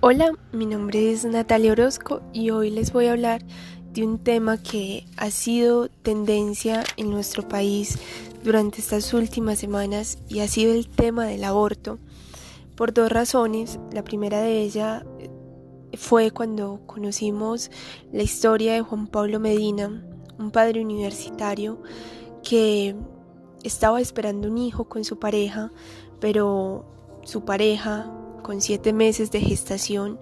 Hola, mi nombre es Natalia Orozco y hoy les voy a hablar de un tema que ha sido tendencia en nuestro país durante estas últimas semanas y ha sido el tema del aborto por dos razones. La primera de ellas eh, fue cuando conocimos la historia de Juan Pablo Medina, un padre universitario que estaba esperando un hijo con su pareja, pero su pareja con siete meses de gestación,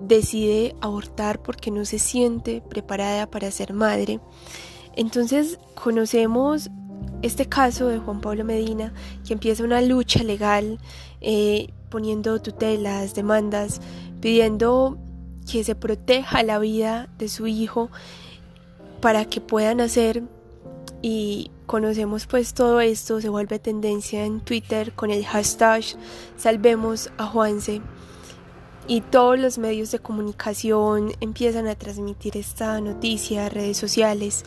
decide abortar porque no se siente preparada para ser madre. Entonces conocemos este caso de Juan Pablo Medina, que empieza una lucha legal eh, poniendo tutelas, demandas, pidiendo que se proteja la vida de su hijo para que pueda nacer y conocemos pues todo esto, se vuelve tendencia en Twitter con el hashtag Salvemos a Juanse y todos los medios de comunicación empiezan a transmitir esta noticia, redes sociales.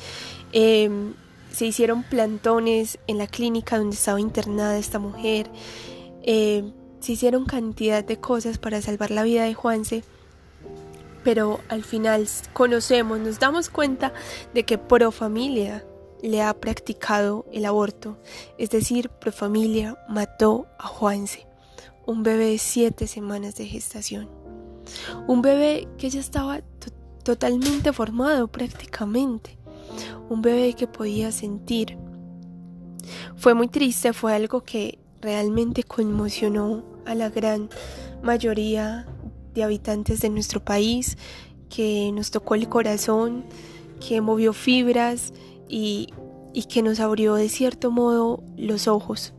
Em, se hicieron plantones en la clínica donde estaba internada esta mujer. Em, se hicieron cantidad de cosas para salvar la vida de Juanse. Pero al final conocemos, nos damos cuenta de que Pro Familia le ha practicado el aborto, es decir, Profamilia mató a Juanse, un bebé de siete semanas de gestación. Un bebé que ya estaba totalmente formado prácticamente, un bebé que podía sentir. Fue muy triste, fue algo que realmente conmocionó a la gran mayoría de habitantes de nuestro país, que nos tocó el corazón, que movió fibras y, que nos abrió de cierto modo los ojos,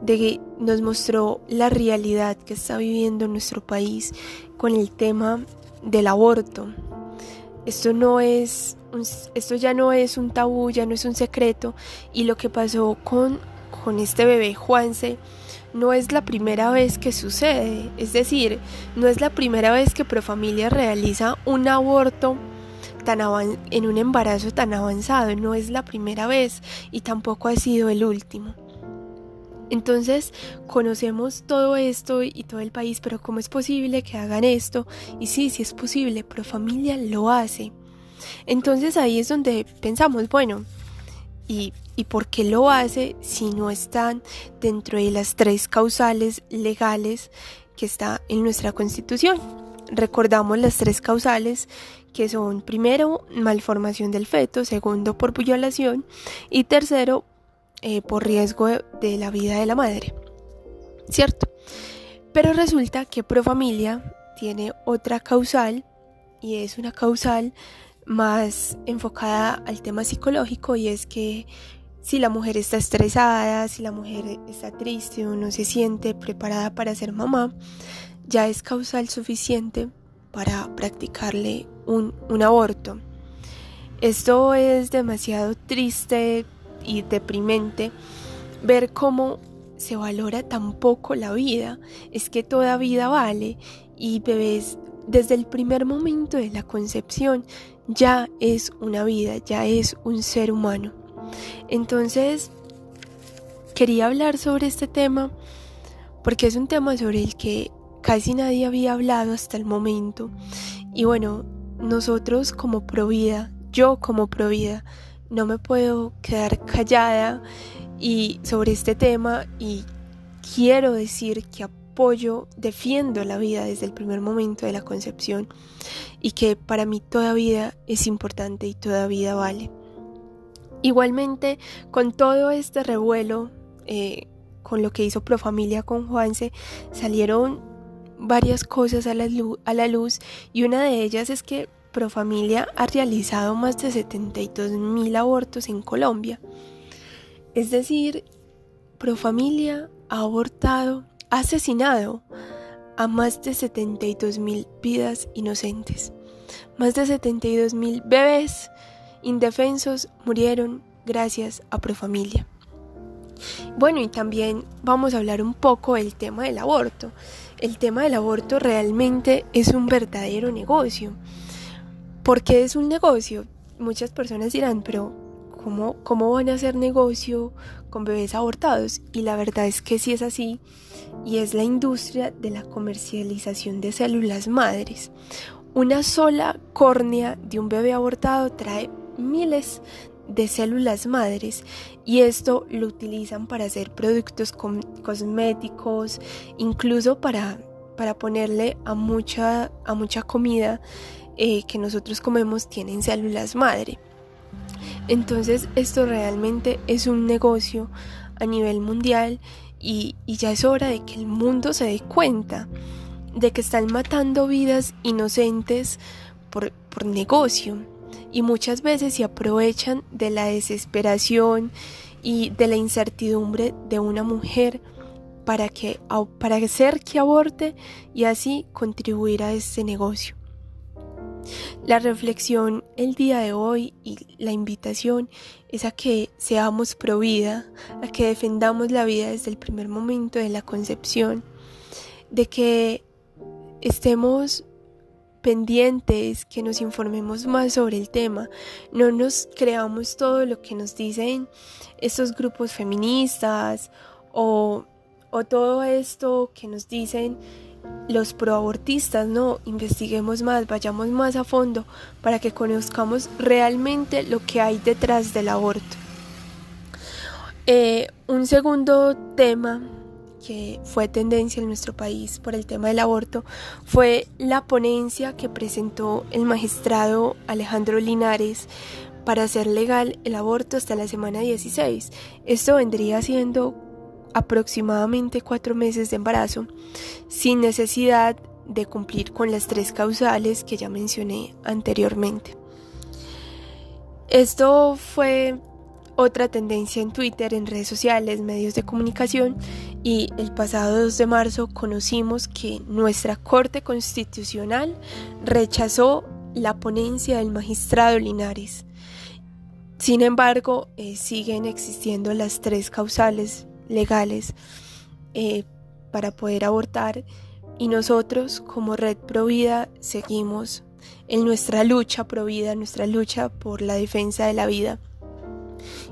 de que nos mostró la realidad que está viviendo nuestro país con el tema del aborto. Esto no es esto ya no es un tabú, ya no es un secreto y lo que pasó con con este bebé Juanse no es la primera vez que sucede, es decir, no es la primera vez que Profamilia realiza un aborto tan en un embarazo tan avanzado. No es la primera vez y tampoco ha sido el último. Entonces conocemos todo esto y todo el país, pero ¿cómo es posible que hagan esto? Y sí, sí es posible, pero familia lo hace. Entonces ahí es donde pensamos, bueno, ¿y, ¿y por qué lo hace si no están dentro de las tres causales legales que está en nuestra constitución? Recordamos las tres causales que son primero malformación del feto, segundo por violación y tercero eh, por riesgo de la vida de la madre. ¿Cierto? Pero resulta que Profamilia tiene otra causal y es una causal más enfocada al tema psicológico y es que si la mujer está estresada, si la mujer está triste o no se siente preparada para ser mamá, ya es causal suficiente para practicarle un, aborto. Esto es demasiado triste y deprimente ver cómo se valora tan poco la vida. Es que toda vida vale y bebés desde el primer momento de la concepción ya es una vida, ya es un ser humano. Entonces, quería hablar sobre este tema porque es un tema sobre el que casi nadie había hablado hasta el momento. Y bueno, nosotros como Provida, yo como Provida, no me puedo quedar callada y sobre este tema y quiero decir que apoyo, defiendo la vida desde el primer momento de la concepción y que para mí toda vida es importante y toda vida vale. Igualmente, con todo este revuelo, eh, con lo que hizo Profamilia con Juanse, salieron varias cosas a la, luz, a la luz y una de ellas es que Profamilia ha realizado más de 72 mil abortos en Colombia. Es decir, Profamilia ha abortado, ha asesinado a más de 72 mil vidas inocentes. Más de 72 mil bebés indefensos murieron gracias a Profamilia. Bueno, y también vamos a hablar un poco del tema del aborto. El tema del aborto realmente es un verdadero negocio. ¿Por qué es un negocio? Muchas personas dirán, pero ¿cómo, ¿cómo van a hacer negocio con bebés abortados? Y la verdad es que sí es así, y es la industria de la comercialización de células madres. Una sola córnea de un bebé abortado trae miles de células madres y esto lo utilizan para hacer productos cosméticos, incluso para, para ponerle a mucha, a mucha comida eh, que nosotros comemos tienen células madre. Entonces esto realmente es un negocio a nivel mundial y, ya es hora de que el mundo se dé cuenta de que están matando vidas inocentes por, por negocio y muchas veces se aprovechan de la desesperación y de la incertidumbre de una mujer para, que, para hacer que aborte y así contribuir a este negocio. La reflexión el día de hoy y la invitación es a que seamos pro vida, a que defendamos la vida desde el primer momento de la concepción, de que estemos pendientes, que nos informemos más sobre el tema, no nos creamos todo lo que nos dicen estos grupos feministas o, o todo esto que nos dicen los proabortistas, no, investiguemos más, vayamos más a fondo para que conozcamos realmente lo que hay detrás del aborto. Eh, un segundo tema que fue tendencia en nuestro país por el tema del aborto fue la ponencia que presentó el magistrado Alejandro Linares para hacer legal el aborto hasta la semana 16. Esto vendría siendo aproximadamente cuatro meses de embarazo sin necesidad de cumplir con las tres causales que ya mencioné anteriormente. Esto fue otra tendencia en Twitter, en redes sociales, medios de comunicación y el pasado 2 de marzo conocimos que nuestra Corte Constitucional rechazó la ponencia del magistrado Linares. Sin embargo, eh, siguen existiendo las tres causales legales eh, para poder abortar y nosotros como Red Provida seguimos en nuestra lucha Provida, nuestra lucha por la defensa de la vida.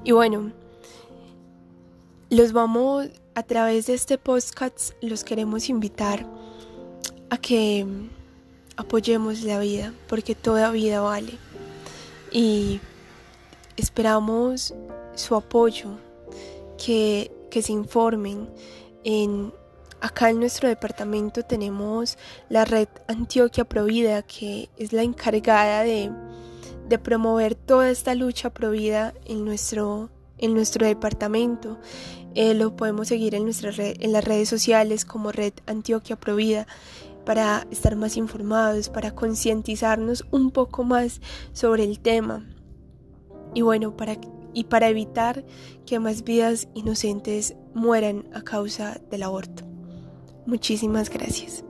Y bueno, los vamos a través de este podcast, los queremos invitar a que apoyemos la vida, porque toda vida vale. Y esperamos su apoyo, que, que se informen. En, acá en nuestro departamento tenemos la red Antioquia Provida, que es la encargada de de promover toda esta lucha provida en nuestro, en nuestro departamento. Eh, lo podemos seguir en, nuestra en las redes sociales como Red Antioquia Provida para estar más informados, para concientizarnos un poco más sobre el tema. Y bueno, para, y para evitar que más vidas inocentes mueran a causa del aborto. Muchísimas gracias.